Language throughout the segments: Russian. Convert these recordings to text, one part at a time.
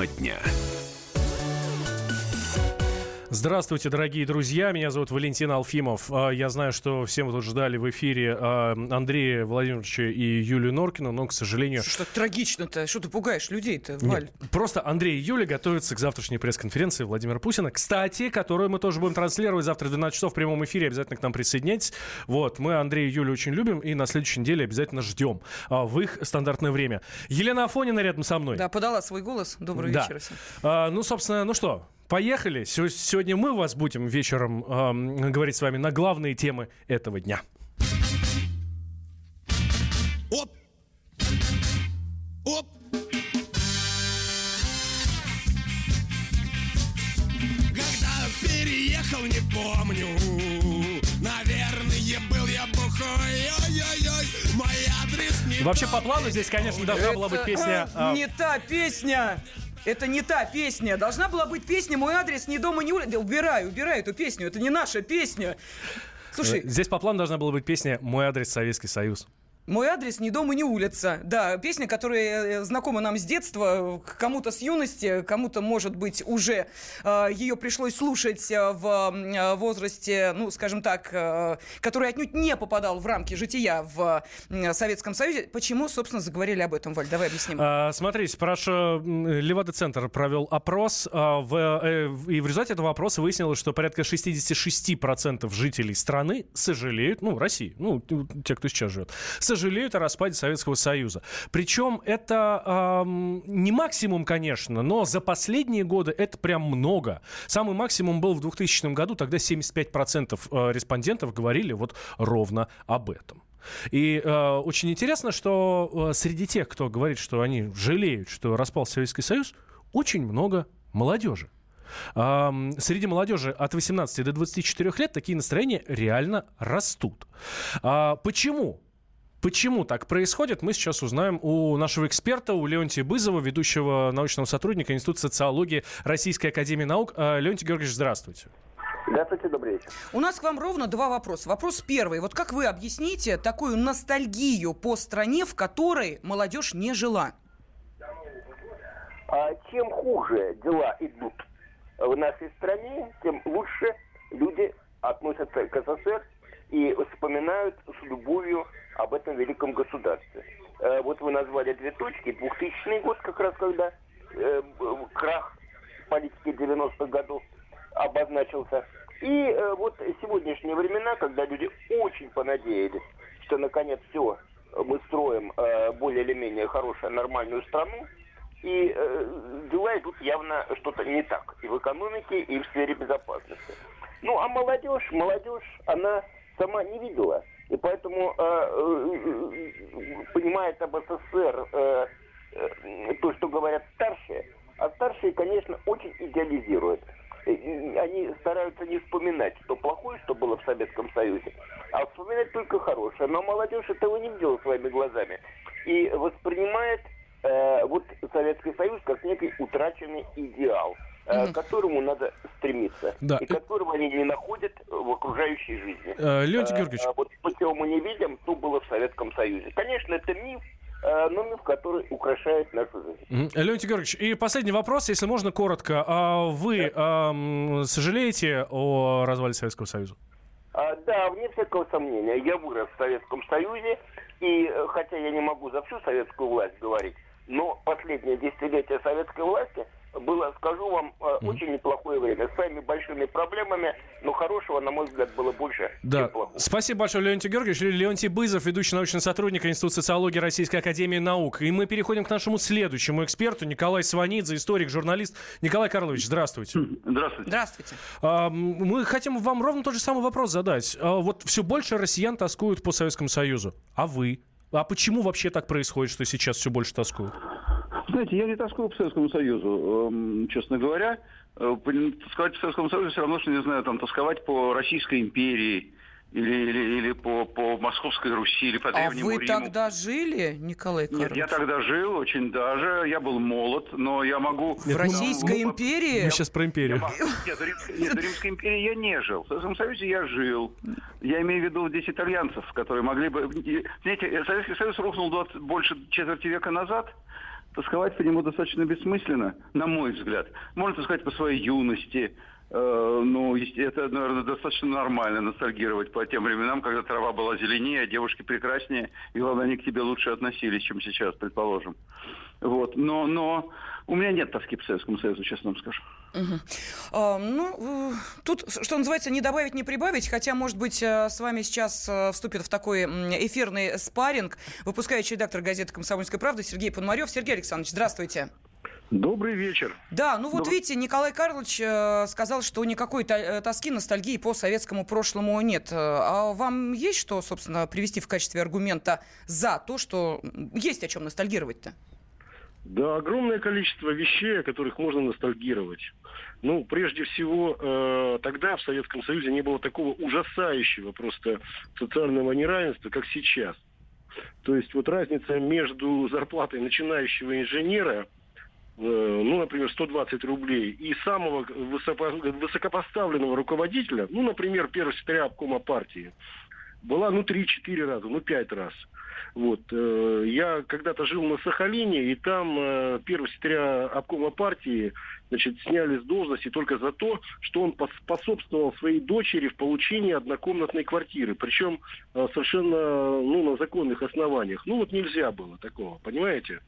Тема дня. Здравствуйте, дорогие друзья. Меня зовут Валентин Алфимов. А, я знаю, что все мы тут ждали в эфире а, Андрея Владимировича и Юлию Норкину, но, к сожалению... Что трагично-то? Что ты пугаешь людей-то, Валь? Нет, просто Андрей и Юля готовятся к завтрашней пресс-конференции Владимира Путина. Кстати, которую мы тоже будем транслировать завтра в 12 часов в прямом эфире. Обязательно к нам присоединяйтесь. Вот, мы Андрея и Юлю очень любим и на следующей неделе обязательно ждем а, в их стандартное время. Елена Афонина рядом со мной. Да, подала свой голос. Добрый да. вечер всем. А, ну, собственно, ну что, Поехали. Сегодня мы вас будем вечером э, говорить с вами на главные темы этого дня. Оп! Оп! Когда переехал, не помню Наверное, был я бухой Ой-ой-ой, мой адрес не Вообще, по плану здесь, конечно, должна была быть песня... Э, не та песня! Это не та песня. Должна была быть песня «Мой адрес не дома, не улица». Убирай, убирай эту песню. Это не наша песня. Слушай. Здесь по плану должна была быть песня «Мой адрес Советский Союз». Мой адрес не дом и не улица. Да, песня, которая э, знакома нам с детства, кому-то с юности, кому-то, может быть, уже э, ее пришлось слушать э, в э, возрасте, ну, скажем так, э, который отнюдь не попадал в рамки жития в э, Советском Союзе. Почему, собственно, заговорили об этом, Валь? Давай объясним. А, смотрите, прошу, Левада-центр провел опрос, а, в, э, и в результате этого опроса выяснилось, что порядка 66% жителей страны сожалеют, ну, России, ну, те, кто сейчас живет, сожалеют о распаде Советского Союза. Причем это эм, не максимум, конечно, но за последние годы это прям много. Самый максимум был в 2000 году, тогда 75% э, респондентов говорили вот ровно об этом. И э, очень интересно, что э, среди тех, кто говорит, что они жалеют, что распал Советский Союз, очень много молодежи. Среди молодежи от 18 до 24 лет такие настроения реально растут. А почему? Почему так происходит, мы сейчас узнаем у нашего эксперта, у Леонтия Бызова, ведущего научного сотрудника Института социологии Российской Академии Наук. А, Леонтий Георгиевич, здравствуйте. Здравствуйте, добрый вечер. У нас к вам ровно два вопроса. Вопрос первый. Вот как вы объясните такую ностальгию по стране, в которой молодежь не жила? А чем хуже дела идут в нашей стране, тем лучше люди относятся к СССР и вспоминают с любовью об этом великом государстве. Э, вот вы назвали две точки. 2000 год, как раз когда э, крах политики 90-х годов обозначился. И э, вот сегодняшние времена, когда люди очень понадеялись, что наконец все, мы строим э, более или менее хорошую, нормальную страну, и э, дела идут явно что-то не так и в экономике, и в сфере безопасности. Ну, а молодежь, молодежь, она сама не видела и поэтому э, э, понимает об СССР э, то, что говорят старшие, а старшие, конечно, очень идеализируют. Они стараются не вспоминать, что плохое, что было в Советском Союзе, а вспоминать только хорошее. Но молодежь этого не видела своими глазами и воспринимает э, вот Советский Союз как некий утраченный идеал – mm-hmm. к которому надо стремиться. Да. И которого они не находят в окружающей жизни. Э, Леонтий Георгиевич. А, вот то, чего мы не видим, то было в Советском Союзе. Конечно, это миф, э, но миф, который украшает нашу жизнь. Леонтий Георгиевич, и последний вопрос, если можно коротко. А вы да. э, сожалеете о развале Советского Союза? А, да, вне всякого сомнения. Я вырос в Советском Союзе, и э, хотя я не могу за всю советскую власть говорить, но последнее десятилетие советской власти – было, скажу вам, mm. очень неплохое время. С своими большими проблемами, но хорошего, на мой взгляд, было больше, да. чем плохого. Спасибо большое, Леонтий Георгиевич. Леонтий Бызов, ведущий научный сотрудник Института социологии Российской Академии Наук. И мы переходим к нашему следующему эксперту, Николай Сванидзе, историк, журналист. Николай Карлович, здравствуйте. Здравствуйте. Здравствуйте. А, мы хотим вам ровно тот же самый вопрос задать. А, вот все больше россиян тоскуют по Советскому Союзу. А вы? А почему вообще так происходит, что сейчас все больше тоскуют? Знаете, я не тоскую по Советскому Союзу, эм, честно говоря. Э, тосковать по Советскому Союзу все равно, что, не знаю, там, тосковать по Российской империи – или, или, или по, по Московской Руси, или по а Древнему А вы Риму. тогда жили, Николай Карлович? Нет, я тогда жил очень даже. Я был молод, но я могу... В Российской ну, империи? Мы сейчас про империю. Я, нет, нет, в Римской империи я не жил. В Советском Союзе я жил. Я имею в виду здесь итальянцев, которые могли бы... Знаете, Советский Союз рухнул 20, больше четверти века назад, тосковать по нему достаточно бессмысленно, на мой взгляд. Можно тосковать по своей юности, ну, это, наверное, достаточно нормально ностальгировать по тем временам, когда трава была зеленее, а девушки прекраснее, и, главное, они к тебе лучше относились, чем сейчас, предположим. Вот. Но, но у меня нет тоски по Советскому Союзу, честно вам скажу. Угу. А, ну, тут, что называется, не добавить, не прибавить, хотя, может быть, э, с вами сейчас э, вступит в такой эфирный спарринг выпускающий редактор газеты «Комсомольская правда» Сергей Пономарев. Сергей Александрович, здравствуйте. Добрый вечер. Да, ну вот Добрый... видите, Николай Карлович э, сказал, что никакой э, тоски, ностальгии по советскому прошлому нет. А вам есть что, собственно, привести в качестве аргумента за то, что есть о чем ностальгировать-то? Да, огромное количество вещей, о которых можно ностальгировать. Ну, прежде всего, э, тогда в Советском Союзе не было такого ужасающего просто социального неравенства, как сейчас. То есть вот разница между зарплатой начинающего инженера Э, ну, например, 120 рублей, и самого высокопоставленного руководителя, ну, например, первого секретаря обкома партии, была, ну, 3-4 раза, ну, 5 раз. Вот. Э, я когда-то жил на Сахалине, и там э, первого секретаря обкома партии значит, сняли с должности только за то, что он способствовал своей дочери в получении однокомнатной квартиры. Причем совершенно ну, на законных основаниях. Ну вот нельзя было такого, понимаете?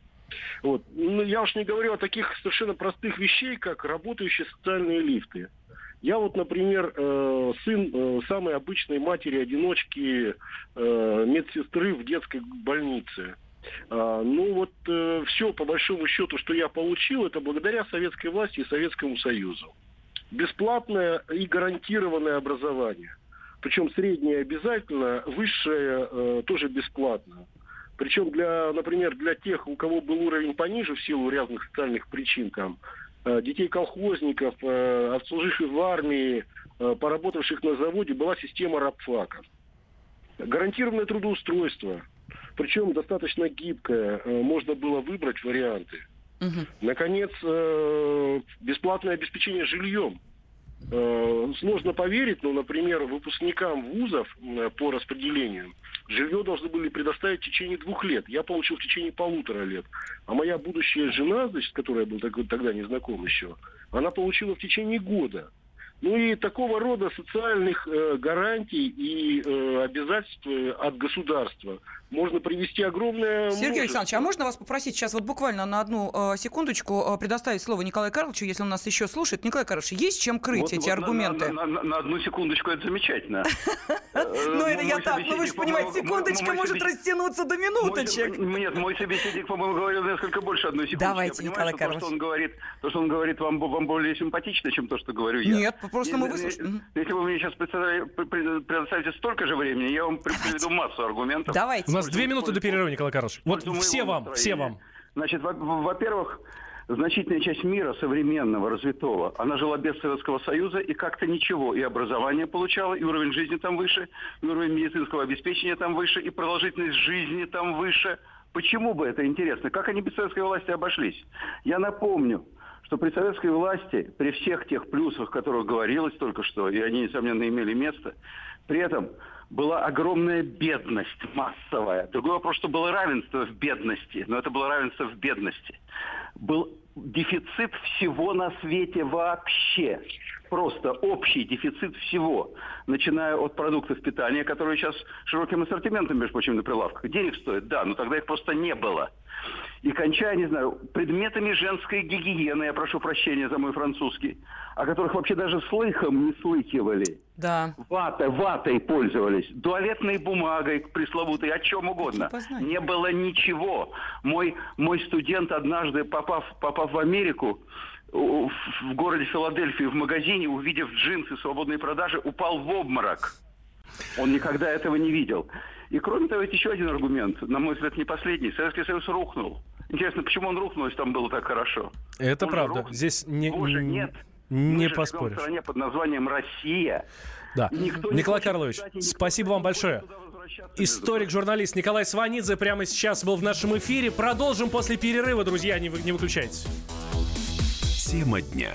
Вот. Ну, я уж не говорю о таких совершенно простых вещей, как работающие социальные лифты. Я вот, например, э, сын э, самой обычной матери-одиночки э, медсестры в детской больнице. А, ну вот все, по большому счету, что я получил, это благодаря советской власти и Советскому Союзу. Бесплатное и гарантированное образование. Причем среднее обязательно, высшее тоже бесплатно. Причем, для, например, для тех, у кого был уровень пониже в силу разных социальных причин, там, э, детей колхозников, э, отслуживших в армии, э, поработавших на заводе, была система рабфака. Гарантированное трудоустройство, причем достаточно гибкое, можно было выбрать варианты. Угу. Наконец, бесплатное обеспечение жильем – сложно поверить, но, например, выпускникам вузов э, по распределению жилье должны были предоставить в течение двух лет. Я получил в течение полутора лет. А моя будущая жена, значит, с которой я был тогда не знаком еще, она получила в течение года. Ну и такого рода социальных э, гарантий и э, обязательств э, от государства можно привести огромное Сергей множество. Александрович, а можно вас попросить сейчас вот буквально на одну э, секундочку э, предоставить слово Николаю Карловичу, если он нас еще слушает. Николай Карлович, есть чем крыть вот, эти вот аргументы? На, на, на одну секундочку это замечательно. Ну это я так, ну вы же понимаете, секундочка может растянуться до минуточек. Нет, мой собеседник, по-моему, говорил несколько больше одной секунды. Давайте, Николай Карлович. То, что он говорит, то, что он говорит, вам более симпатично, чем то, что говорю я. Нет, просто мы выслушаем. Если вы мне сейчас предоставите столько же времени, я вам приведу массу аргументов. Давайте. Нас две минуты до перерыва Николай Карлович. Вот все вам, все вам. Значит, во-первых, значительная часть мира современного, развитого, она жила без Советского Союза и как-то ничего. И образование получала, и уровень жизни там выше, и уровень медицинского обеспечения там выше, и продолжительность жизни там выше. Почему бы это интересно? Как они без советской власти обошлись? Я напомню, что при советской власти, при всех тех плюсах, о которых говорилось только что, и они, несомненно, имели место, при этом была огромная бедность массовая. Другой вопрос, что было равенство в бедности, но это было равенство в бедности. Был дефицит всего на свете вообще. Просто общий дефицит всего. Начиная от продуктов питания, которые сейчас широким ассортиментом, между прочим, на прилавках. Денег стоят, да, но тогда их просто не было и кончая, не знаю, предметами женской гигиены, я прошу прощения за мой французский, о которых вообще даже слыхом не слыхивали. Да. Ватой, ватой пользовались, туалетной бумагой пресловутой, о чем угодно. Не было ничего. Мой, мой студент однажды, попав, попав в Америку, в городе Филадельфии в магазине, увидев джинсы свободной продажи, упал в обморок. Он никогда этого не видел. И кроме того, есть еще один аргумент, на мой взгляд, не последний. Советский Союз рухнул. Интересно, почему он рухнул, если там было так хорошо? Это он правда. Здесь не, Уже нет. Не Мы поспоришь. в стране под названием Россия. Да. Николай не Карлович, спасибо вам большое. Историк-журналист Николай Сванидзе прямо сейчас был в нашем эфире. Продолжим после перерыва, друзья, не, вы, не выключайтесь. Тема дня.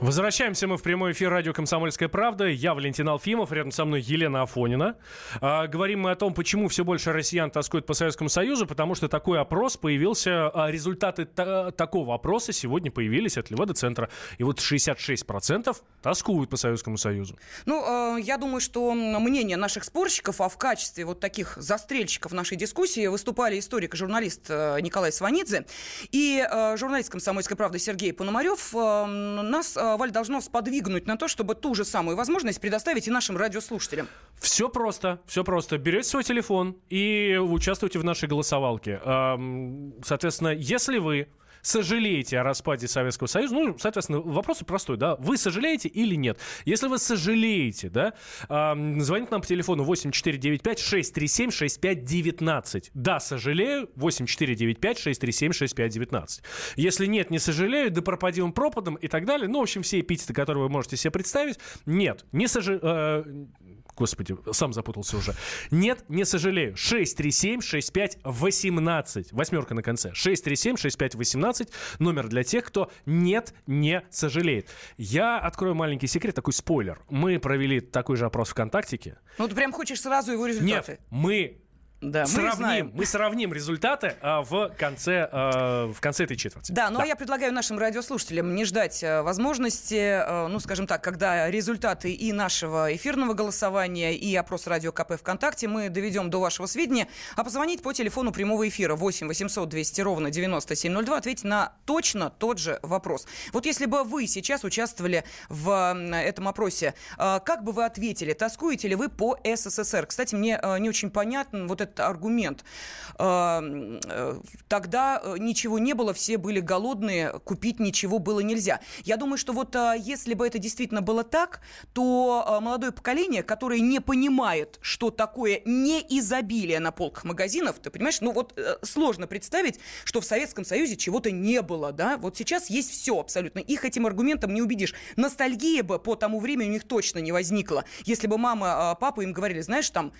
Возвращаемся мы в прямой эфир радио «Комсомольская правда». Я Валентин Алфимов, рядом со мной Елена Афонина. А, говорим мы о том, почему все больше россиян тоскуют по Советскому Союзу, потому что такой опрос появился, а результаты та- такого опроса сегодня появились от Левада-центра. И вот 66% тоскуют по Советскому Союзу. Ну, э, я думаю, что мнение наших спорщиков, а в качестве вот таких застрельщиков нашей дискуссии выступали историк и журналист э, Николай Сванидзе и э, журналист «Комсомольской правды» Сергей Пономарев. Э, нас, э, Валь, должно сподвигнуть на то, чтобы ту же самую возможность предоставить и нашим радиослушателям. Все просто, все просто. Берете свой телефон и участвуйте в нашей голосовалке. Соответственно, если вы сожалеете о распаде Советского Союза, ну, соответственно, вопрос простой, да, вы сожалеете или нет? Если вы сожалеете, да, эм, звоните нам по телефону 8495-637-6519. Да, сожалею, 8495-637-6519. Если нет, не сожалею, да пропадем пропадом и так далее, ну, в общем, все эпитеты, которые вы можете себе представить, нет, не сожалею, Господи, сам запутался уже. Нет, не сожалею. 637-6518. Восьмерка на конце. 637-6518. Номер для тех, кто нет, не сожалеет. Я открою маленький секрет, такой спойлер. Мы провели такой же опрос ВКонтактике. Ну, ты прям хочешь сразу его результаты? Нет, мы Да, мы сравним, знаем. мы сравним результаты а, в, конце, а, в конце этой четверти. Да, ну а я предлагаю нашим радиослушателям не ждать э, возможности, э, ну, скажем так, когда результаты и нашего эфирного голосования, и опрос Радио КП ВКонтакте мы доведем до вашего сведения, а позвонить по телефону прямого эфира 8 800 200 ровно 9702, ответить на точно тот же вопрос. Вот если бы вы сейчас участвовали в этом опросе, э, как бы вы ответили, тоскуете ли вы по СССР? Кстати, мне э, не очень понятен вот этот аргумент. Э, э, Тогда э, ничего не было, все были голодные, купить ничего было нельзя. Я думаю, что вот э, если бы это действительно было так, то молодое поколение, которое не понимает, что такое неизобилие на полках магазинов, ты понимаешь, ну вот сложно представить, что в Советском Союзе чего-то не было, да? Вот сейчас есть все абсолютно. Их этим аргументом не убедишь. Ностальгия бы по тому времени у них точно не возникла. Если бы мама, папа им говорили, знаешь, там,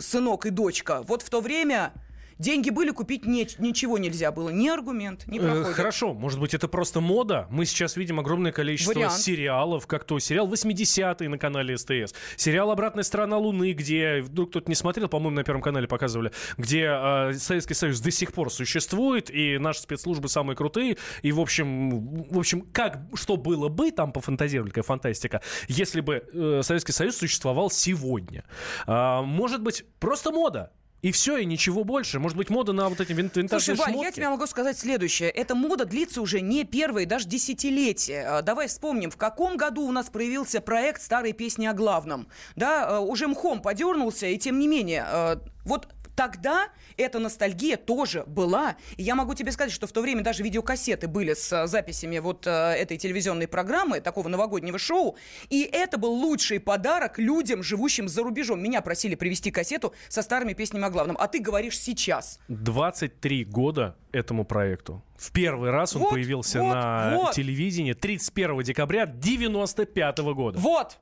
сынок и дочка, вот в то время... Деньги были, купить не- ничего нельзя было. Ни аргумент, не Э, проходит. Хорошо, может быть, это просто мода. Мы сейчас видим огромное количество Вариант. сериалов, как то сериал 80-е на канале СТС, сериал «Обратная сторона Луны», где, вдруг кто-то не смотрел, по-моему, на Первом канале показывали, где э, Советский Союз до сих пор существует, и наши спецслужбы самые крутые, и, в общем, в общем, как, что было бы, там пофантазировали, какая фантастика, если бы э, Советский Союз существовал сегодня. А, может быть, просто мода. И все, и ничего больше. Может быть, мода на вот эти вин- винтажные Слушай, Валь, шмотки? я тебе могу сказать следующее. Эта мода длится уже не первые, даже десятилетия. А, Давай вспомним, в каком году у нас проявился проект «Старые песни о главном». Да, а, уже мхом подернулся, и тем не менее, а, вот Тогда эта ностальгия тоже была. И я могу тебе сказать, что в то время даже видеокассеты были с а, записями вот а, этой телевизионной программы, такого новогоднего шоу. И это был лучший подарок людям, живущим за рубежом. Меня просили привезти кассету со старыми песнями о главном. А ты говоришь сейчас. 23 года этому проекту. В первый раз он Вот, появился вот, на вот. телевидении 31 декабря 95 года. Вот!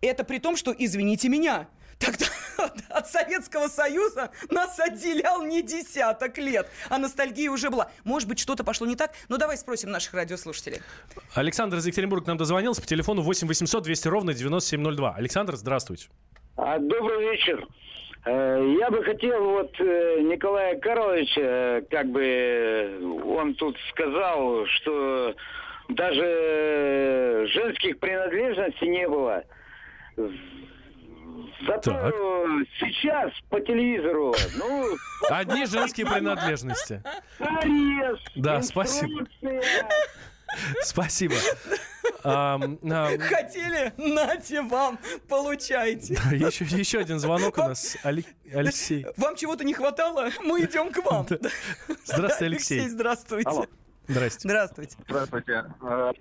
Это при том, что, извините меня, тогда от Советского Союза нас отделял не десяток лет, а ностальгия уже была. Может быть, что-то пошло не так, но давай спросим наших радиослушателей. Александр из Екатеринбурга нам дозвонился по телефону 8 800 200 ровно 9702. Александр, здравствуйте. А, Добрый вечер. Э, Я бы хотел вот э, Николая Карловича, э, как бы он тут сказал, что даже женских принадлежностей не было. Зато Так. сейчас по телевизору, ну, Одни женские принадлежности. арест, Да, спасибо. Спасибо. А, Хотели? Нате вам, получайте. еще, еще один звонок у нас. Али- Алексей. Вам чего-то не хватало? Мы идем к вам. Здравствуйте, Алексей. здравствуйте. Алло. Здрасте. Здравствуйте. Здравствуйте. Э,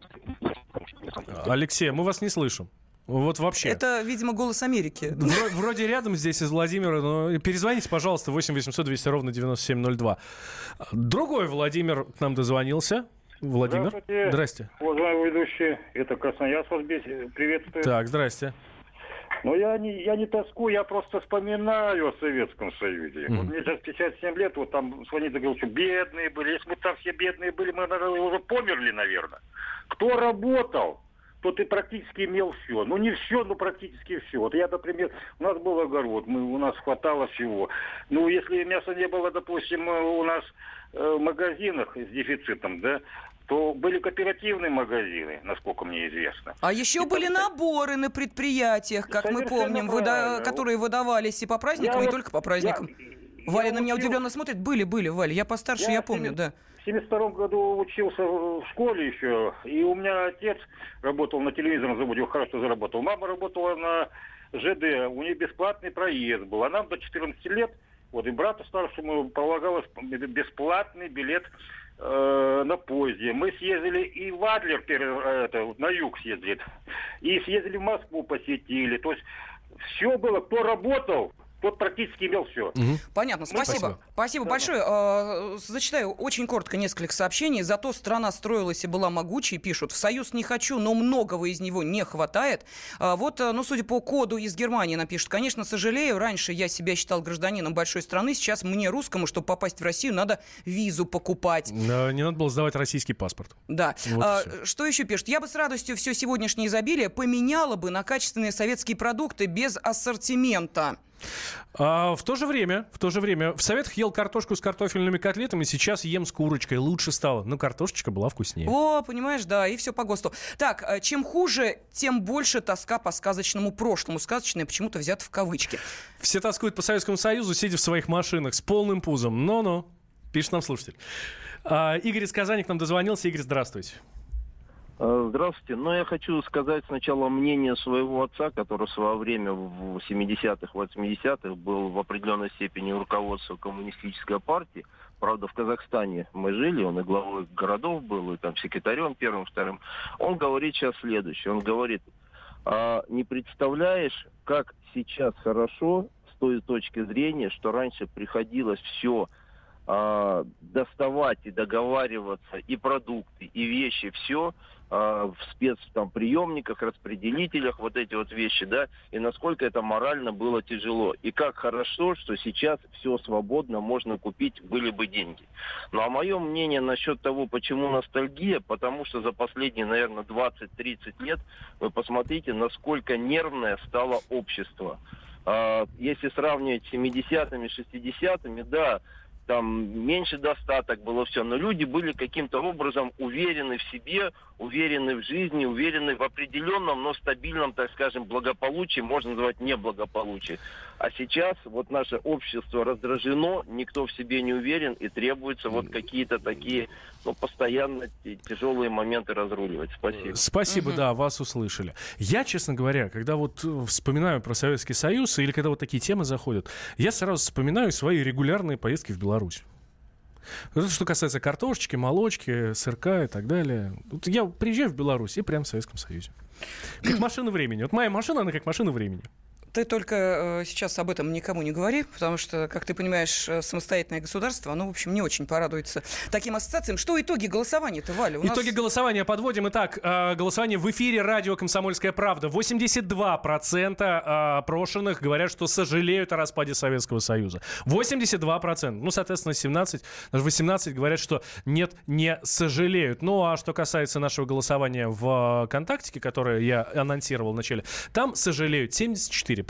Алексей, мы вас не слышим. Вот вообще. Это, видимо, голос Америки. Вро- Вроде рядом здесь из Владимира, но перезвоните, пожалуйста, 8 800 200 ровно 9702. Другой Владимир к нам дозвонился. Владимир. Здравствуйте. Здрасте. Уважаемый ведущий, это Красноярск вас приветствую. Так, здрасте. Но я не, я не тоскую, я просто вспоминаю о Советском Союзе. Мгм. Вот мне сейчас 57 лет, вот там звонит и говорил, что бедные были. Если мы там все бедные были, мы, наверное, уже померли, наверное. Кто работал, тот и практически имел все. Ну, не все, но практически все. Вот я, например, у нас был огород, мы, у нас хватало всего. Ну, если мяса не было, допустим, э, у нас э, в магазинах с дефицитом, да, то были кооперативные магазины, насколько мне известно. А еще были наборы на предприятиях, как мы помним, выда- которые выдавались и по праздникам, Я и вот- только по праздникам. я- Валя я на меня учил- удивленно смотрит. Были, были, Валя. Я постарше, я, в помню, семь- да. В 72 году учился в школе еще, и у меня отец работал на телевизорном заводе, хорошо заработал. Мама работала на ЖД, у нее бесплатный проезд был. А нам до 14 лет, вот и брату старшему полагалось бесплатный билет э, на поезде. Мы съездили и в Адлер, э, это, на юг съездили, и съездили в Москву, посетили. То есть все было, кто работал, тот практически имел все. Понятно, спасибо. спасибо. Спасибо, большое. Э, Зачитаю очень коротко несколько сообщений. Зато страна строилась и была могучей, пишут. В Союз не хочу, но многого из него не хватает. А Вот, э, ну, судя по коду из Германии, напишут. Конечно, сожалею, раньше я себя считал гражданином большой страны, сейчас мне, русскому, чтобы попасть в Россию, надо визу покупать. Э, Не надо было сдавать российский паспорт. Да. Вот А, что еще пишут? Я бы с радостью все сегодняшнее изобилие поменяла бы на качественные советские продукты без ассортимента. А в то же время, в то же время, в Советах ел картошку с картофельными котлетами, сейчас ем с курочкой. Лучше стало. Но картошечка была вкуснее. О, понимаешь, да, и все по ГОСТу. Так, э, чем хуже, тем больше тоска по сказочному прошлому. Сказочное почему-то взято в кавычки. Все тоскуют по Советскому Союзу, сидя в своих машинах с полным пузом. Но-но, пишет нам слушатель. А, Игорь из Казани к нам дозвонился. Игорь, здравствуйте. Э, Здравствуйте. Ну, я хочу сказать сначала мнение своего отца, который в свое время в 70-х, 80-х был в определенной степени руководством коммунистической партии. Правда, в Казахстане мы жили, он и главой городов был, и там секретарем первым, вторым. Он говорит сейчас следующее. Он говорит, «А не представляешь, как сейчас хорошо с той точки зрения, что раньше приходилось все а, доставать и договариваться и продукты, и вещи, все а, в спец там приемниках, распределителях, вот эти вот вещи, да, и насколько это морально было тяжело. И как хорошо, что сейчас все свободно можно купить, были бы деньги. Ну а мое мнение насчет того, почему ностальгия, потому что за последние, наверное, 20-30 лет вы посмотрите, насколько нервное стало общество. А, Если сравнивать с 70-ми, 60-ми, да, там меньше достаток было все, но люди были каким-то образом уверены в себе, уверены в жизни, уверены в определенном, но стабильном, так скажем, благополучии, можно назвать неблагополучие. А сейчас вот наше общество раздражено, никто в себе не уверен и требуется вот какие-то такие, ну, постоянно тяжелые моменты разруливать. Спасибо. Спасибо, да, вас услышали. Я, честно говоря, когда вот э, вспоминаю про Советский Союз, или когда вот такие темы заходят, я сразу вспоминаю свои регулярные поездки в Беларусь. Это что касается картошечки, молочки, сырка и так далее. Вот я приезжаю в Беларусь и прям в Советском Союзе. Как машина времени. Вот моя машина, она как машина времени. Ты только э, сейчас об этом никому не говори, потому что, как ты понимаешь, э, самостоятельное государство, оно, в общем, не очень порадуется таким ассоциациям. Что итоги голосования-то, Валя? У нас- Итоги голосования подводим. Итак, э, голосование в эфире радио «Комсомольская правда». 82% э, опрошенных говорят, что сожалеют о распаде Советского Союза. 82%. Ну, соответственно, 17, даже 18 говорят, что нет, не сожалеют. Ну, а что касается нашего голосования в ВКонтакте, которое я анонсировал в начале, там сожалеют 74%.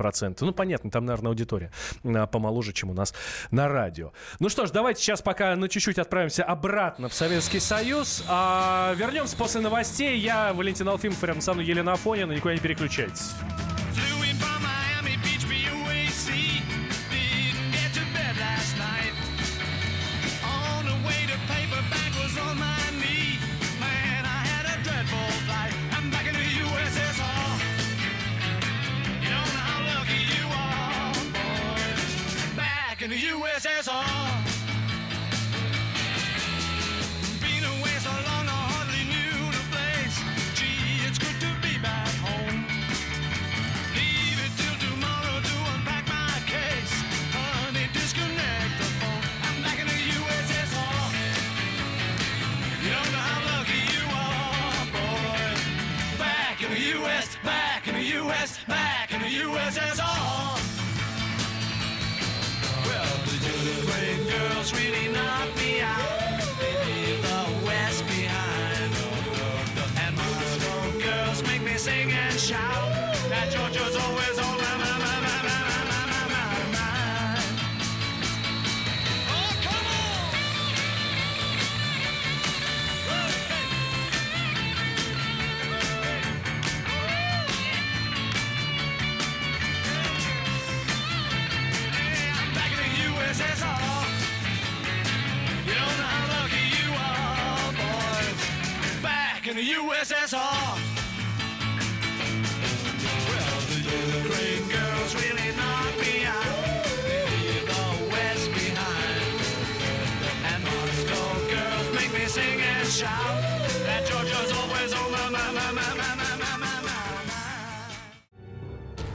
Ну, понятно, там, наверное, аудитория э, помоложе, чем у нас на радио. Ну что ж, давайте сейчас пока на чуть-чуть отправимся обратно в Советский Союз. А вернемся после новостей. Я Валентин Алфимов, рядом со мной Елена Афонина. Никуда не переключайтесь. In the USSR. Well, the great girls really knocked me out. They leave the West behind. And Moscow girls make me sing and shout. That Georgia's always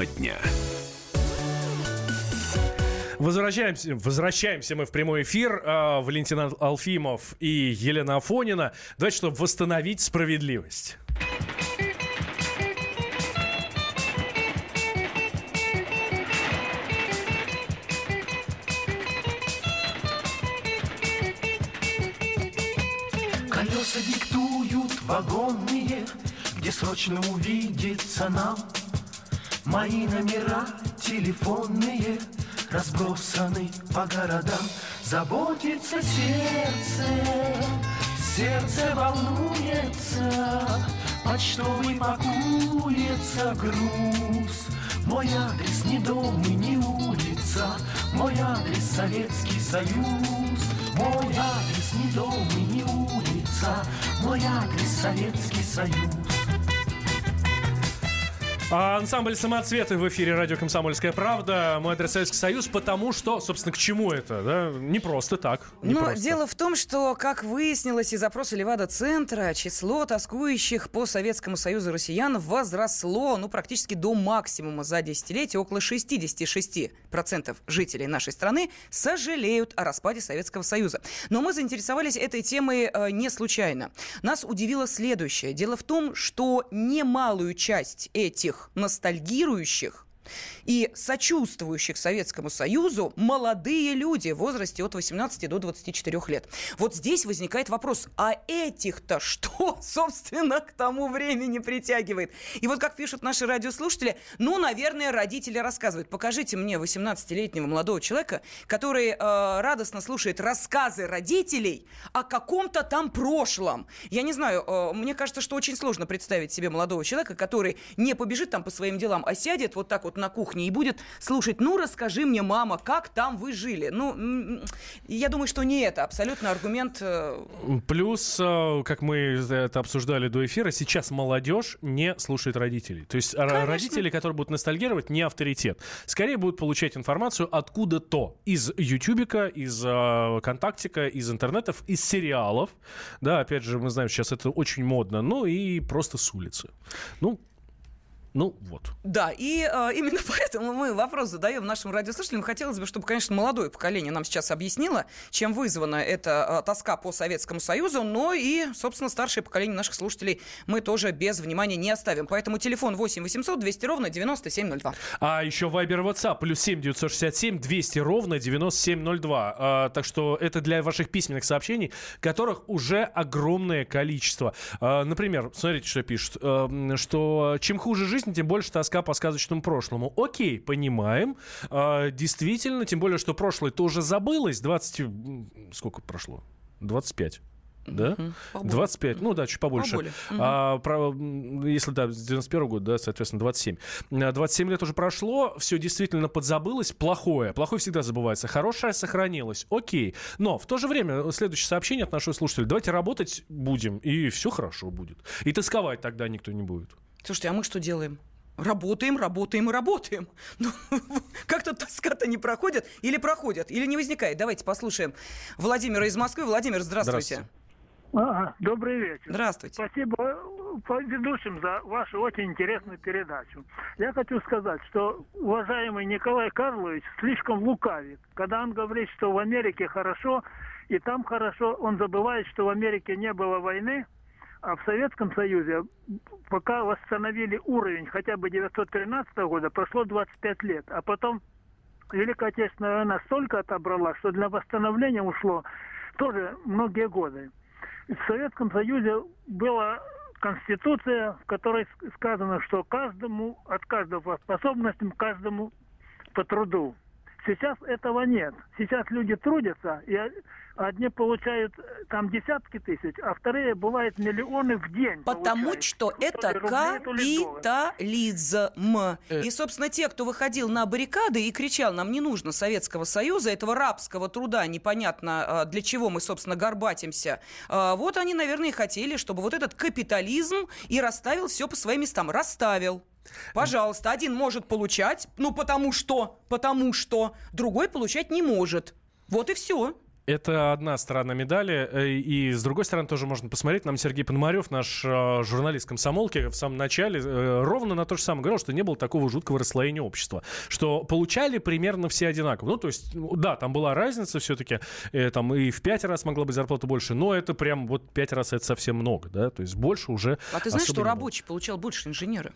Тема дня. Возвращаемся, возвращаемся мы в прямой эфир. А, Валентин Алфимов и Елена Афонина. Давайте, чтобы восстановить справедливость. Колеса диктуют вагонные, где срочно увидеться нам. Мои номера телефонные разбросаны по городам. Заботится сердце, сердце волнуется, почтовый пакуется груз. Мой адрес не дом и не улица, мой адрес Советский Союз. Мой адрес не дом и не улица, мой адрес Советский Союз. А, Ансамбль «Самоцветы» в эфире радио «Комсомольская правда». Мой адрес Советский Союз, потому что, собственно, к чему это? Да? Не просто так. Не Но просто. дело в том, что, как выяснилось из опроса Левада-центра, число тоскующих по Советскому Союзу россиян возросло ну, практически до максимума за десятилетие. Около 66% жителей нашей страны сожалеют о распаде Советского Союза. Но мы заинтересовались этой темой э, не случайно. Нас удивило следующее. Дело в том, что немалую часть этих ностальгирующих и сочувствующих Советскому Союзу молодые люди в возрасте от 18 до 24 лет. Вот здесь возникает вопрос, а этих-то что, собственно, к тому времени притягивает? И вот как пишут наши радиослушатели, ну, наверное, родители рассказывают. Покажите мне 18-летнего молодого человека, который э, радостно слушает рассказы родителей о каком-то там прошлом. Я не знаю, э, мне кажется, что очень сложно представить себе молодого человека, который не побежит там по своим делам, а сядет вот так вот на кухне и будет слушать, ну, расскажи мне, мама, как там вы жили. Ну, я думаю, что не это абсолютно аргумент. э, Плюс, э, как мы это обсуждали до эфира, сейчас молодежь не слушает родителей. То есть Конечно. родители, которые будут ностальгировать, не авторитет. Скорее будут получать информацию откуда-то. Из Ютубика, из э, Контактика, из интернетов, из сериалов. Да, опять же, мы знаем, сейчас это очень модно. Ну и просто с улицы. Ну, ну вот. Да, и э, именно поэтому мы вопрос задаем нашим радиослушателям. Хотелось бы, чтобы, конечно, молодое поколение нам сейчас объяснило, чем вызвана эта э, тоска по Советскому Союзу, но и, собственно, старшее поколение наших слушателей мы тоже без внимания не оставим. Поэтому телефон 8 800 200 ровно 9702. А еще Viber WhatsApp плюс 7 967 200 ровно 9702. А, так что это для ваших письменных сообщений, которых уже огромное количество. А, например, смотрите, что пишут. А, что чем хуже жизнь, тем больше тоска по сказочному прошлому. Окей, понимаем. А, действительно, тем более, что прошлое-то уже забылось. 20... м, Сколько прошло? 25. Да? поболее. 25, ну да, чуть побольше. Поболее. А, про- если да, с 91 года, да, соответственно, 27. А, 27 лет уже прошло, все действительно подзабылось. Плохое. Плохое всегда забывается. Хорошее сохранилось. Окей. Но в то же время, следующее сообщение от нашего слушателя. Давайте работать будем, и все хорошо будет. И тосковать тогда никто не будет. Слушайте, а мы что делаем? Работаем, работаем и работаем. Ну, как-то тоска-то не проходит или проходит, или не возникает. Давайте послушаем Владимира из Москвы. Владимир, здравствуйте. А, добрый вечер. Здравствуйте. Спасибо э, ведущим за вашу очень интересную передачу. Я хочу сказать, что уважаемый Николай Карлович слишком лукавит. Когда он говорит, что в Америке хорошо, и там хорошо, он забывает, что в Америке не было войны, а в Советском Союзе, пока восстановили уровень хотя бы 913 года, прошло 25 лет. А потом Великая Отечественная война столько отобрала, что для восстановления ушло тоже многие годы. В Советском Союзе была конституция, в которой сказано, что каждому, от каждого по способностям, каждому по труду. Сейчас этого нет. Сейчас люди трудятся, и одни получают э, там десятки тысяч, а вторые бывают миллионы в день. Потому получают. что это капитализм. Э. И, собственно, те, кто выходил на баррикады и кричал, нам не нужно Советского Союза, этого рабского труда, непонятно а, для чего мы, собственно, горбатимся, а, вот они, наверное, и хотели, чтобы вот этот капитализм и расставил все по своим местам. Расставил. Пожалуйста, один может получать, ну потому что, потому что, другой получать не может. Вот и все. Это одна сторона медали. э, И с другой стороны тоже можно посмотреть. Нам Сергей Пономарев, наш э, журналист комсомолки, в самом начале э, ровно на то же самое говорил, что не было такого жуткого расслоения общества. Что получали примерно все одинаково. Ну, то есть, ну, да, там была разница все-таки. э, там и в пять раз могла быть зарплата больше. Но это прям вот пять раз это совсем много, да. То есть больше уже А ты знаешь, что было. рабочий получал больше инженера?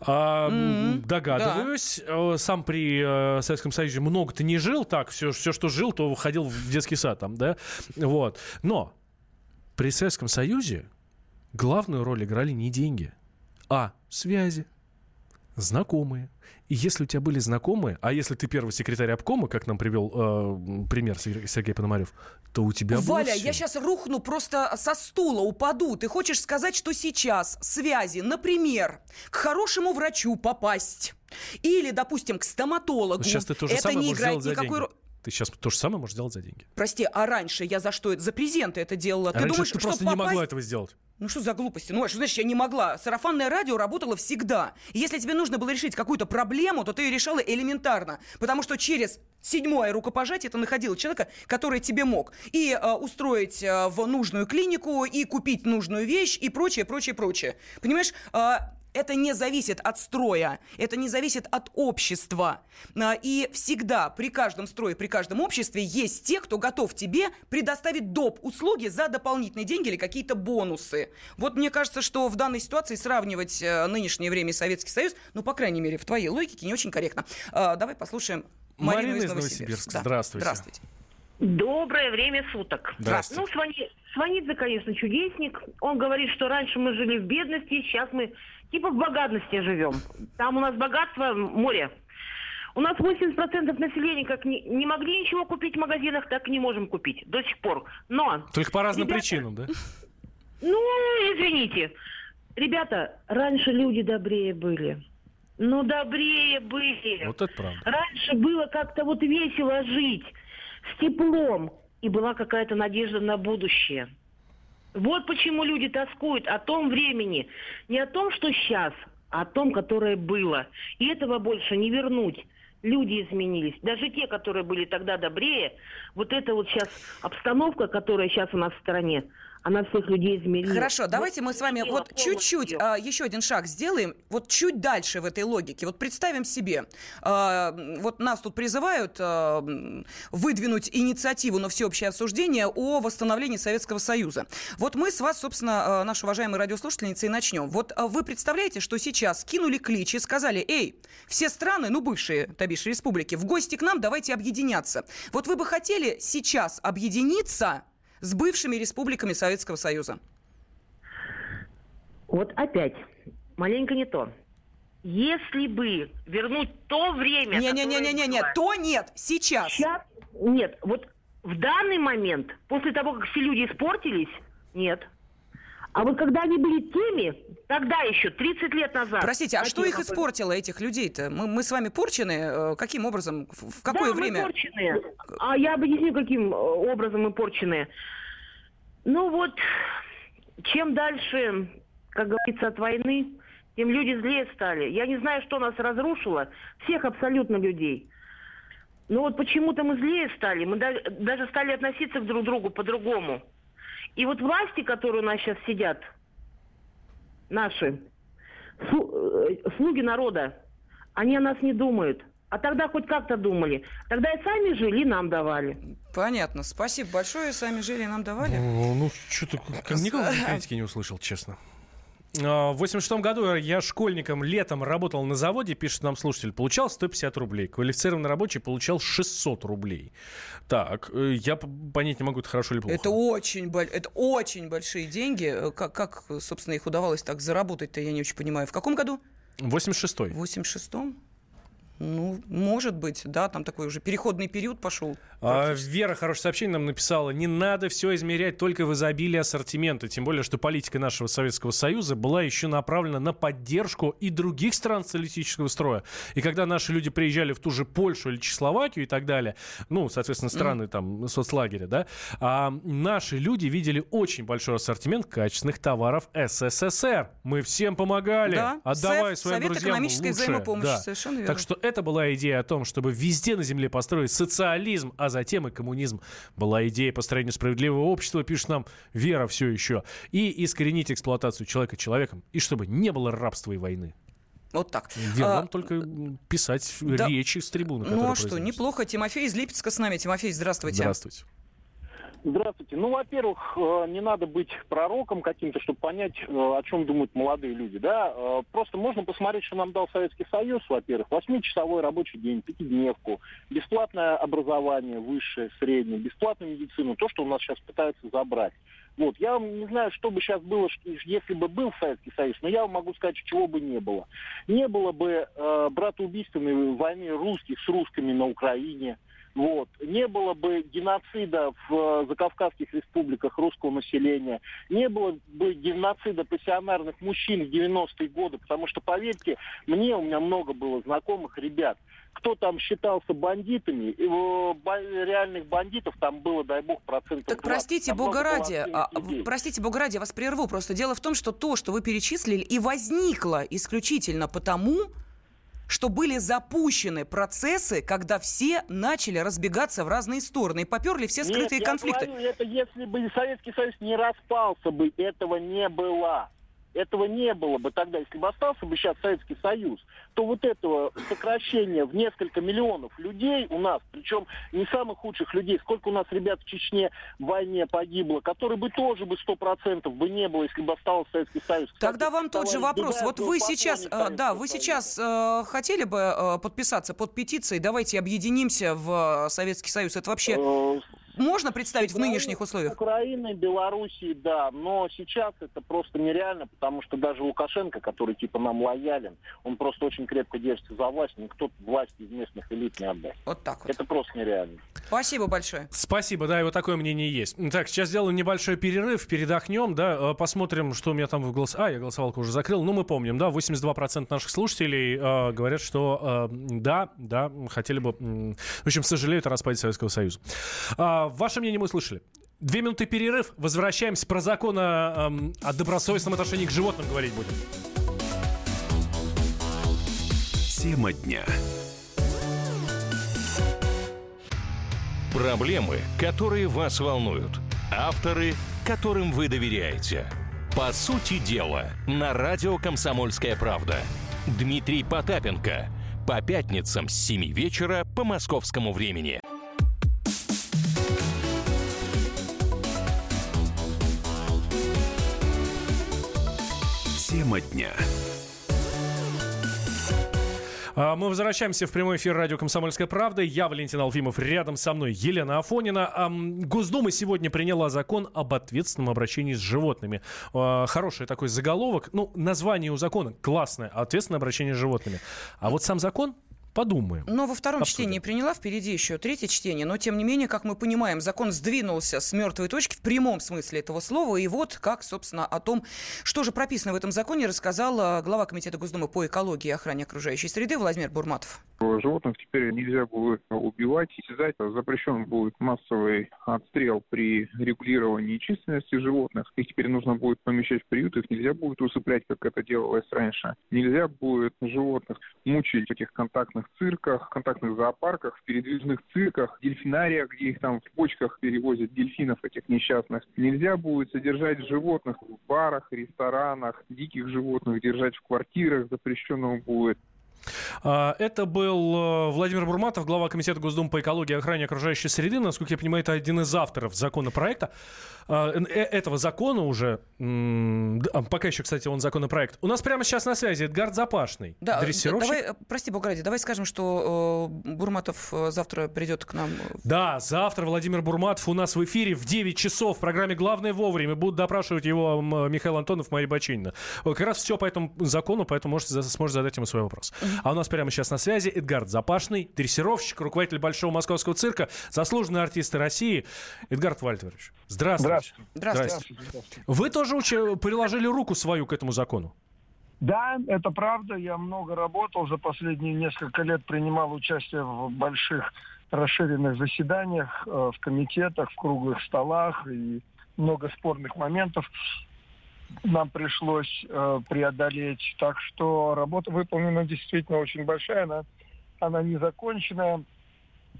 А, Мгм. Догадываюсь. Э, Сам при э, Советском Союзе много-то не жил, так, все, все, что жил, то ходил в детский сад там, да, вот. Но при Советском Союзе главную роль играли не деньги, а связи, знакомые. И если у тебя были знакомые, а если ты первый секретарь обкома, как нам привел э, пример Сер- Сергей Пономарев, то у тебя Валя, я сейчас рухну просто со стула, упаду. Ты хочешь сказать, что сейчас связи, например, к хорошему врачу попасть или, допустим, к стоматологу, Сейчас ты то же это не играет никакой роли. Ты сейчас то же самое можешь сделать за деньги. Прости, а раньше я за что? За презенты это делала. ты Раньше думаешь, ты просто не могла попасть- этого сделать. Ну что за глупости? Ну, а что значит, я не могла? Сарафанное радио работало всегда. И если тебе нужно было решить какую-то проблему, то ты ее решала элементарно. Потому что через седьмое рукопожатие ты находила человека, который тебе мог и э, устроить э, в нужную клинику, и купить нужную вещь, и прочее, прочее, прочее. Понимаешь, э, это не зависит от строя, это не зависит от общества. А, И всегда при каждом строе, при каждом обществе есть те, кто готов тебе предоставить доп. услуги за дополнительные деньги или какие-то бонусы. Вот мне кажется, что в данной ситуации сравнивать э, нынешнее время и Советский Союз, ну, по крайней мере, в твоей логике не очень корректно. А, Давай послушаем Марину, Марина из из Новосибирска. Да. Здравствуйте. Здравствуйте. Доброе время суток. Здравствуйте. Ну, Свани- Сванидзе, конечно, чудесник. Он говорит, что раньше мы жили в бедности, сейчас мы типа в богатности живем. Там у нас богатство море. У нас 80% населения как не, не могли ничего купить в магазинах, так и не можем купить до сих пор. Но, Только по разным Ребята, причинам, да? ну, извините. Ребята, раньше люди добрее были. Ну, добрее были. Вот это правда. Раньше было как-то вот весело жить, с теплом, и была какая-то надежда на будущее. Вот почему люди тоскуют о том времени, не о том, что сейчас, а о том, которое было. И этого больше не вернуть. Люди изменились. Даже те, которые были тогда добрее, вот эта вот сейчас обстановка, которая сейчас у нас в стране, она всех людей изменила. Хорошо, давайте мы с вами вот чуть-чуть а, еще один шаг сделаем, вот чуть дальше в этой логике. Вот представим себе, а, вот нас тут призывают а, выдвинуть инициативу на всеобщее обсуждение о восстановлении Советского Союза. Вот мы с вас, собственно, наши уважаемые радиослушательницы, и начнем. Вот вы представляете, что сейчас кинули клич и сказали, эй, все страны, ну бывшие, то бишь республики, в гости к нам давайте объединяться. Вот вы бы хотели сейчас объединиться с бывшими республиками Советского Союза? Вот опять, маленько не то. Если бы вернуть то время... Не-не-не-не-не, то нет, сейчас. Сейчас нет. Вот в данный момент, после того, как все люди испортились, Нет. А вот когда они были теми, тогда еще, 30 лет назад... Простите, а что их испортило, этих людей-то? Мы, мы с вами порчены? Э, Каким образом? В какое да, время? мы порченые. А я объясню, каким э, образом мы порченые. Ну вот, чем дальше, как говорится, от войны, тем люди злее стали. Я не знаю, что нас разрушило. Всех абсолютно людей. Но вот почему-то мы злее стали. Мы да- даже стали относиться к друг другу по-другому. И вот власти, которые у нас сейчас сидят, наши, э, слуги народа, они о нас не думают. А тогда хоть как-то думали. Тогда и сами жили, и нам давали. Понятно. Спасибо большое. Сами жили, нам давали. О, Ну, что-то никакой критики не услышал, честно. А, В 86 году я школьником летом работал на заводе, пишет нам слушатель, получал 150 рублей. Квалифицированный рабочий получал 600 рублей. Так, э, я понять не могу, это хорошо или плохо. Это очень, это очень большие деньги. Э, Как, как, собственно, их удавалось так заработать-то, я не очень понимаю. В каком году? 86-й. В 86-м? Ну, может быть, да, там такой уже переходный период пошел. А, Вера хорошее сообщение нам написала. Не надо все измерять только в изобилии ассортимента. Тем более, что политика нашего Советского Союза была еще направлена на поддержку и других стран социалистического строя. И когда наши люди приезжали в ту же Польшу или Чехословакию и так далее, ну, соответственно, страны там соцлагеря, да, а наши люди видели очень большой ассортимент качественных товаров СССР. Мы всем помогали. Да, Отдавай СЭФ, своим Совет друзьям экономической лучшее. взаимопомощи, Да. совершенно верно. Так что это была идея о том, чтобы везде на Земле построить социализм, а затем и коммунизм. Была идея построения справедливого общества, пишет нам Вера все еще. И искоренить эксплуатацию человека человеком. И чтобы не было рабства и войны. Вот так. Вера, А, вам только писать да. речи с трибуны. ну а что, неплохо. Тимофей из Липецка с нами. Тимофей, здравствуйте. Здравствуйте. Здравствуйте. Ну, во-первых, э, не надо быть пророком каким-то, чтобы понять, э, о чем думают молодые люди, да. Э, Просто можно посмотреть, что нам дал Советский Союз, во-первых. Восьмичасовой рабочий день, пятидневку, бесплатное образование высшее, среднее, бесплатную медицину, то, что у нас сейчас пытаются забрать. Вот, я не знаю, что бы сейчас было, если бы был Советский Союз, но я могу сказать, чего бы не было. Не было бы э, братоубийственной войны русских с русскими на Украине, вот. Не было бы геноцида в э, закавказских республиках русского населения, не было бы геноцида пассионарных мужчин в 90-е годы, потому что, поверьте, мне, у меня много было знакомых ребят, кто там считался бандитами, э, реальных бандитов там было, дай бог, процентов Так 20. простите, Там бога ради, а, в- простите, бога ради, я вас прерву. Просто дело в том, что то, что вы перечислили, и возникло исключительно потому, что были запущены процессы, когда все начали разбегаться в разные стороны и поперли все скрытые Нет, конфликты. Я говорю, это если бы Советский Союз не распался бы, этого не было. Этого не было бы тогда. Если бы остался бы сейчас Советский Союз, то вот этого сокращения в несколько миллионов людей у нас, причем не самых худших людей, сколько у нас ребят в Чечне в войне погибло, которые бы тоже бы сто процентов бы не было, если бы остался Советский Союз. Кстати, Тогда вам тот же вопрос. Вот вы сейчас, э, да, вы Союза. сейчас э, хотели бы э, подписаться под петицией, давайте объединимся в э, Советский Союз. Это вообще Э, можно представить в нынешних условиях? Украины, Белоруссии, да, но сейчас это просто нереально, потому что даже Лукашенко, который типа нам лоялен, он просто очень крепко держится за власть, никто власть из местных элит не отдаст. Вот так вот. Это просто нереально. Спасибо большое. Спасибо, да, и вот такое мнение есть. Так, сейчас сделаем небольшой перерыв, передохнем, да, э, посмотрим, что у меня там в голос... А, я голосовалку уже закрыл, ну, мы помним, да, 82% наших слушателей э, говорят, что э, да, да, хотели бы, м, в общем, сожалеют о распаде Советского Союза. А, ваше мнение мы услышали. Две минуты перерыв, возвращаемся про закон о, эм, о добросовестном отношении к животным говорить будем. Тема дня. Проблемы, которые вас волнуют. Авторы, которым вы доверяете. По сути дела, на радио «Комсомольская правда». Дмитрий Потапенко. По пятницам с 7 вечера по московскому времени. Тема дня. А, Мы возвращаемся в прямой эфир радио «Комсомольская правда». Я Валентин Алфимов, рядом со мной Елена Афонина. Госдума сегодня приняла закон об ответственном обращении с животными. А, Хороший такой заголовок. Ну, название у закона классное. Ответственное обращение с животными. А вот сам закон Подумаем. Но во втором Обсудим. чтении приняла, впереди еще третье чтение. Но, тем не менее, как мы понимаем, закон сдвинулся с мертвой точки в прямом смысле этого слова. И вот как, собственно, о том, что же прописано в этом законе, рассказал э, глава Комитета Госдумы по экологии и охране окружающей среды Владимир Бурматов. Животных теперь нельзя будет убивать и связать. Запрещен будет массовый отстрел при регулировании численности животных. Их теперь нужно будет помещать в приют, их нельзя будет усыплять, как это делалось раньше. Нельзя будет животных мучить в этих контактных цирках, контактных зоопарках, в передвижных цирках, дельфинариях, где их там в бочках перевозят дельфинов этих несчастных. Нельзя будет содержать животных в барах, ресторанах, диких животных держать в квартирах, запрещено будет. А, Это был э, Владимир Бурматов, глава Комитета Госдумы по экологии и охране окружающей среды. Насколько я понимаю, это один из авторов законопроекта. А, э, Этого закона уже. а, Пока еще, кстати, он законопроект. У нас прямо сейчас на связи Эдгард Запашный. Да, дрессировщик. давай, э, прости, бога ради, давай скажем, что э, Бурматов э, завтра придет к нам. Да, завтра Владимир Бурматов у нас в эфире в 9 часов в программе «Главное вовремя». Будут допрашивать его Михаил Антонов, Мария Бачинина. Как раз все по этому закону, поэтому можете, сможете задать ему свой вопрос. А у нас прямо сейчас на связи Эдгард Запашный, дрессировщик, руководитель Большого Московского цирка, заслуженный артист России. Эдгард Вальтерович, здравствуйте. Здравствуйте. Вы тоже учи- приложили руку свою к этому закону? Да, это правда. Я много работал за последние несколько лет, принимал участие в больших расширенных заседаниях, э, в комитетах, в круглых столах и много спорных моментов нам пришлось э, преодолеть. Так что работа выполнена действительно очень большая, она, она не закончена.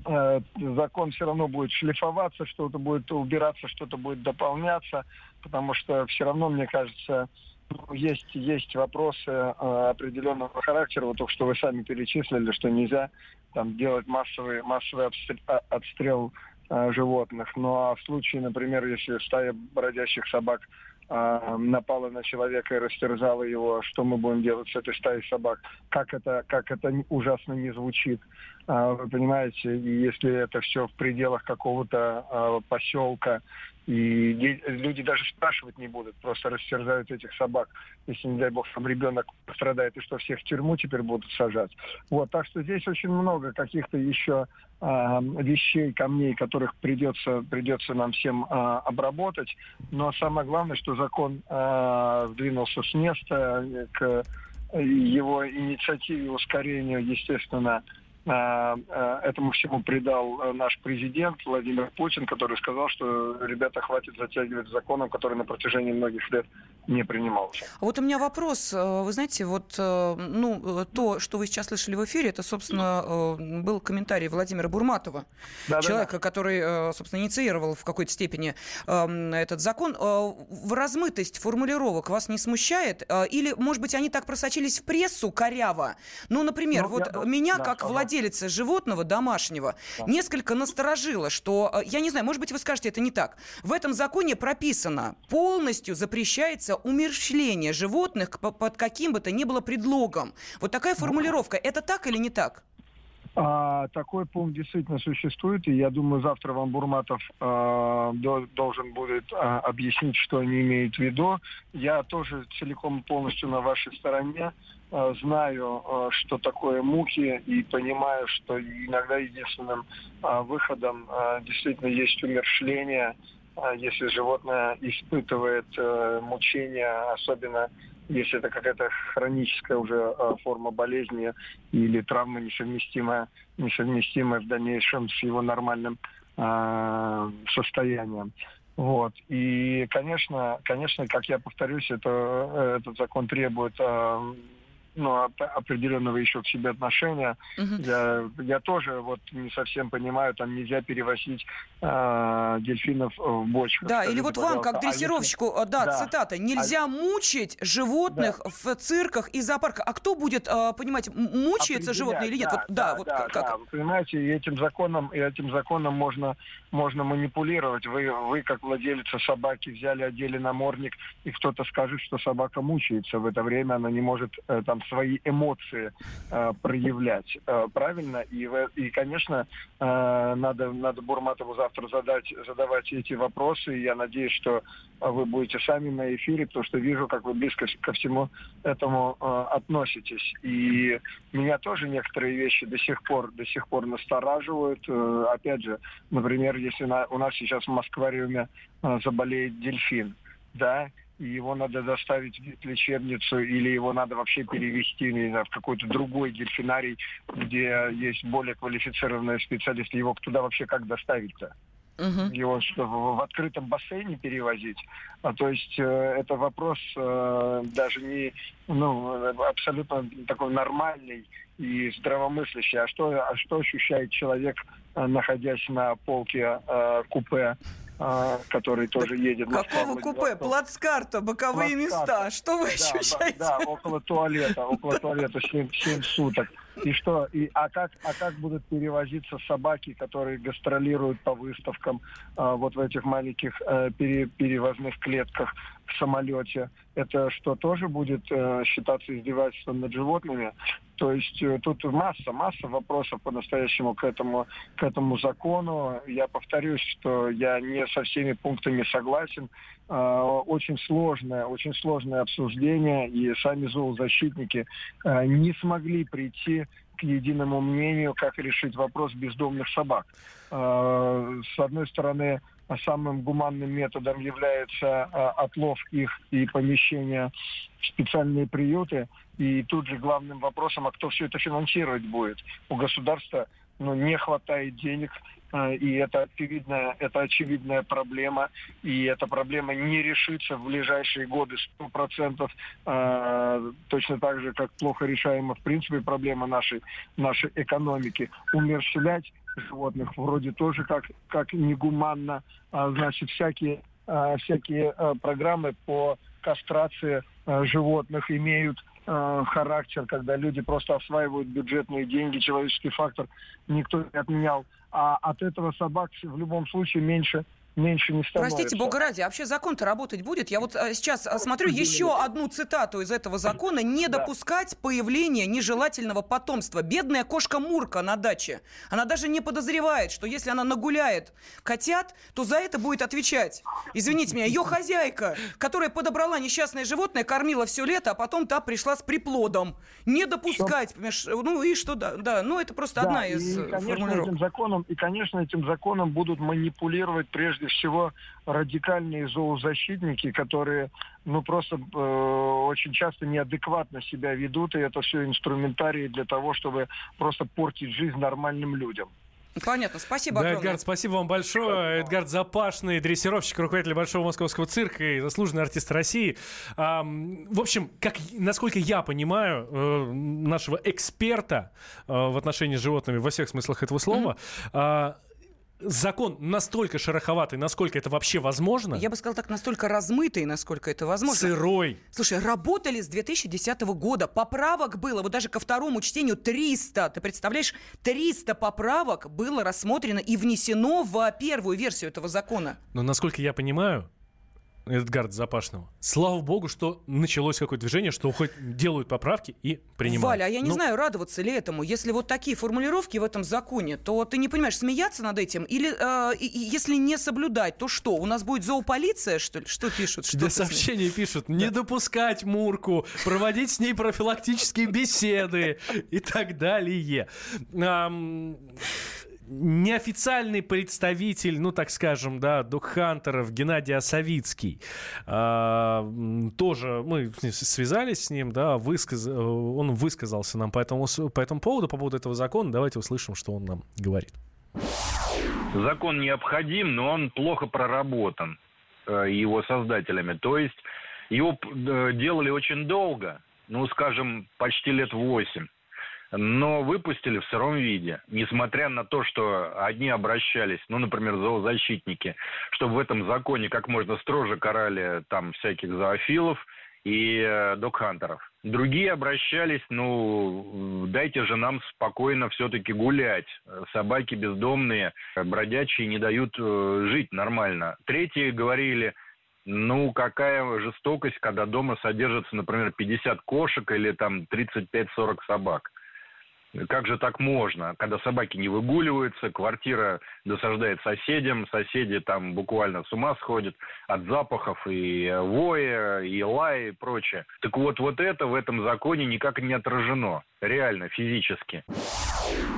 Э, закон все равно будет шлифоваться, что-то будет убираться, что-то будет дополняться, потому что все равно, мне кажется, ну, есть, есть вопросы э, определенного характера, вот только что вы сами перечислили, что нельзя там делать массовый, массовый обстрел, а- отстрел э, животных. Ну а в случае, например, если стая бродящих собак напала на человека и растерзала его, что мы будем делать с этой стаей собак? Как это, как это ужасно не звучит, э, вы понимаете? И если это все в пределах какого-то э, поселка, и люди даже спрашивать не будут, просто растерзают этих собак. Если, не дай бог, там ребенок пострадает, и что, всех в тюрьму теперь будут сажать. Вот, так что здесь очень много каких-то еще а, вещей, камней, которых придется, придется нам всем а, обработать. Но самое главное, что закон а, сдвинулся с места э, к его инициативе ускорению, естественно, этому всему придал э, наш президент Владимир Путин, который сказал, что ребята хватит затягивать законом, который на протяжении многих лет не принимался. А Вот у меня вопрос. Э, Вы знаете, вот э, ну, э, то, что вы сейчас слышали в эфире, это, собственно, э, был комментарий Владимира Бурматова, Да-да-да. человека, который, э, собственно, инициировал в какой-то степени э, этот закон. Э, В размытость формулировок вас не смущает? Э, Или, может быть, они так просочились в прессу коряво? Ну, например, Ну, вот я- меня, да, как ага. Владельца животного домашнего, Да. несколько насторожило, что, э, я не знаю, может быть, вы скажете, это не так. В этом законе прописано, полностью запрещается умерщвление животных по- под каким бы то ни было предлогом. Вот такая формулировка. Это так или не так? А, такой пункт действительно существует, и я думаю, завтра вам Бурматов а, до- должен будет а, объяснить, что они имеют в виду. Я тоже целиком и полностью на вашей стороне. А, знаю, а, что такое муки, и понимаю, что иногда единственным а, выходом действительно есть умершление, если животное испытывает э, мучения, особенно если это какая-то хроническая уже э, форма болезни или травма несовместимая, несовместимая в дальнейшем с его нормальным э, состоянием. Вот. И, конечно, конечно, как я повторюсь, это, э, этот закон требует э, ну, оп- определенного еще к себе отношения. Я, я тоже вот не совсем понимаю, там нельзя перевозить э, дельфинов в бочках. Да, Скажите, или вот вам, пожалуйста, как а если- дрессировщику, э, да, Да. цитата, нельзя мучить животных в цирках и зоопарках. А кто будет, э, понимать, мучается животное или нет? Да, Вот, да, да, вот да, как- как? да. Вы понимаете, и этим законом, и этим законом можно, можно манипулировать. Вы, вы, как владелица собаки, взяли, одели намордник, и кто-то скажет, что собака мучается. В это время она не может э, там свои эмоции э, проявлять. Э, правильно? И, и конечно, э, надо, надо Бурматову завтра задать, задавать эти вопросы. И я надеюсь, что э, вы будете сами на эфире, потому что вижу, как вы близко ко всему этому э, относитесь. И меня тоже некоторые вещи до сих пор, до сих пор настораживают. Э, опять же, например, если на- у нас сейчас в Москвариуме э, заболеет дельфин, да, и его надо доставить в лечебницу или его надо вообще перевести не знаю, в какой-то другой дельфинарий, где есть более квалифицированные специалисты. Его туда вообще как доставить-то? Его что, в, в открытом бассейне перевозить? А, то есть э, это вопрос э, даже не ну, абсолютно такой нормальный и здравомыслящий. А что, а что ощущает человек, э, находясь на полке э, купе, э, который тоже едет? Москва, Какого купе? Владивосток? Плацкарта, боковые Плацкарта. места. Что вы Да, ощущаете? Да, да, около туалета, около туалета 7, суток. И что? И, а, как, а как будут перевозиться собаки, которые гастролируют по выставкам а, вот в этих маленьких э, пере- перевозных клетках в самолете? Это что, тоже будет э, считаться издевательством над животными? То есть э, тут масса, масса вопросов по-настоящему к этому, к этому закону. Я повторюсь, что я не со всеми пунктами согласен. Э, Очень сложное, очень сложное обсуждение, и сами зоозащитники не смогли прийти к единому мнению, как решить вопрос бездомных собак. С одной стороны, самым гуманным методом является э, отлов их и помещение в специальные приюты. И тут же главным вопросом, а кто все это финансировать будет? У государства ну, не хватает денег, э, и это очевидная, это очевидная проблема, и эта проблема не решится в ближайшие годы 100%, э, точно так же, как плохо решаема в принципе проблема нашей, нашей экономики. Умерщвлять животных вроде тоже как, как негуманно, А, значит, всякие, а, всякие а, программы по кастрации а, животных имеют а, характер, когда люди просто осваивают бюджетные деньги, человеческий фактор никто не отменял. А от этого собак в любом случае меньше, меньше не становится. Простите, бога ради, а вообще закон-то работать будет? Я вот э, сейчас э, смотрю еще одну цитату из этого закона. Не допускать появления нежелательного потомства. Бедная кошка Мурка на даче. Она даже не подозревает, что если она нагуляет котят, то за это будет отвечать. Извините меня, ее хозяйка, которая подобрала несчастное животное, кормила все лето, а потом та пришла с приплодом. Не допускать, понимаешь, ну и что, да, да, ну это просто Да, одна из и, э, конечно, этим законом, и, конечно, этим законом будут манипулировать прежде всего радикальные зоозащитники, которые, ну, просто э, очень часто неадекватно себя ведут, и это все инструментарии для того, чтобы просто портить жизнь нормальным людям. Понятно, спасибо Да, огромное. Эдгард, спасибо вам большое. Эдгард Запашный, дрессировщик, руководитель Большого Московского цирка и заслуженный артист России. В общем, как, насколько я понимаю, э, нашего эксперта э, в отношении с животными во всех смыслах этого слова, а, закон настолько шероховатый, насколько это вообще возможно, Я бы сказал так, настолько размытый, насколько это возможно. сырой. Слушай, работали с 2010 года. Поправок было, вот даже ко второму чтению 300. Ты представляешь, 300 поправок было рассмотрено и внесено в первую версию этого закона. Но насколько я понимаю, Эдгард Запашного, слава богу, что началось какое-то движение, что хоть делают поправки и принимают. Валя, а я не Ну, знаю, радоваться ли этому. Если вот такие формулировки в этом законе, то ты не понимаешь, смеяться над этим? Или э, если не соблюдать, то что? У нас будет зоополиция, что ли? Что пишут? Что смеешься? сообщения пишут, не допускать Мурку, проводить с ней профилактические беседы и так далее. Неофициальный представитель, ну так скажем, да, докхантеров Геннадий Осовицкий, а, м, тоже мы связались с ним, да, высказ... э, он высказался нам по этому, по этому поводу, по поводу этого закона. Давайте услышим, что он нам говорит. Закон необходим, но он плохо проработан э, его создателями. То есть его э, делали очень долго, ну, скажем, почти лет восемь. Но выпустили в сыром виде, несмотря на то, что одни обращались, ну, например, зоозащитники, чтобы в этом законе как можно строже карали там всяких зоофилов и э, докхантеров. Другие обращались, ну, дайте же нам спокойно все-таки гулять. Собаки бездомные, бродячие не дают э, жить нормально. Третьи говорили, Ну, какая жестокость, когда дома содержится, например, 50 кошек или там 35-40 собак. Как же так можно, когда собаки не выгуливаются, квартира досаждает соседям, соседи там буквально с ума сходят от запахов и воя, и лая и прочее. Так вот, вот это в этом законе никак не отражено. Реально, физически.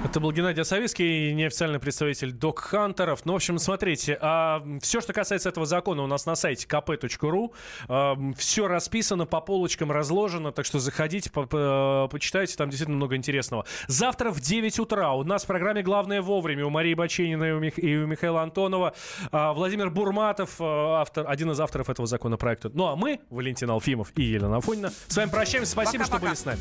Это был Геннадий Осовицкий, неофициальный представитель Док Хантеров. Ну, в общем, смотрите, а, все, что касается этого закона, у нас на сайте kp.ru. А, все расписано, по полочкам разложено, так что заходите, по по почитайте, там действительно много интересного. Завтра в 9 утра у нас в программе «Главное вовремя» у Марии Бачениной и у, Мих- и у Михаила Антонова а, Владимир Бурматов, а, автор, один из авторов этого законопроекта. Ну, а мы, Валентин Алфимов и Елена Афонина, с вами прощаемся. Спасибо, что были с нами.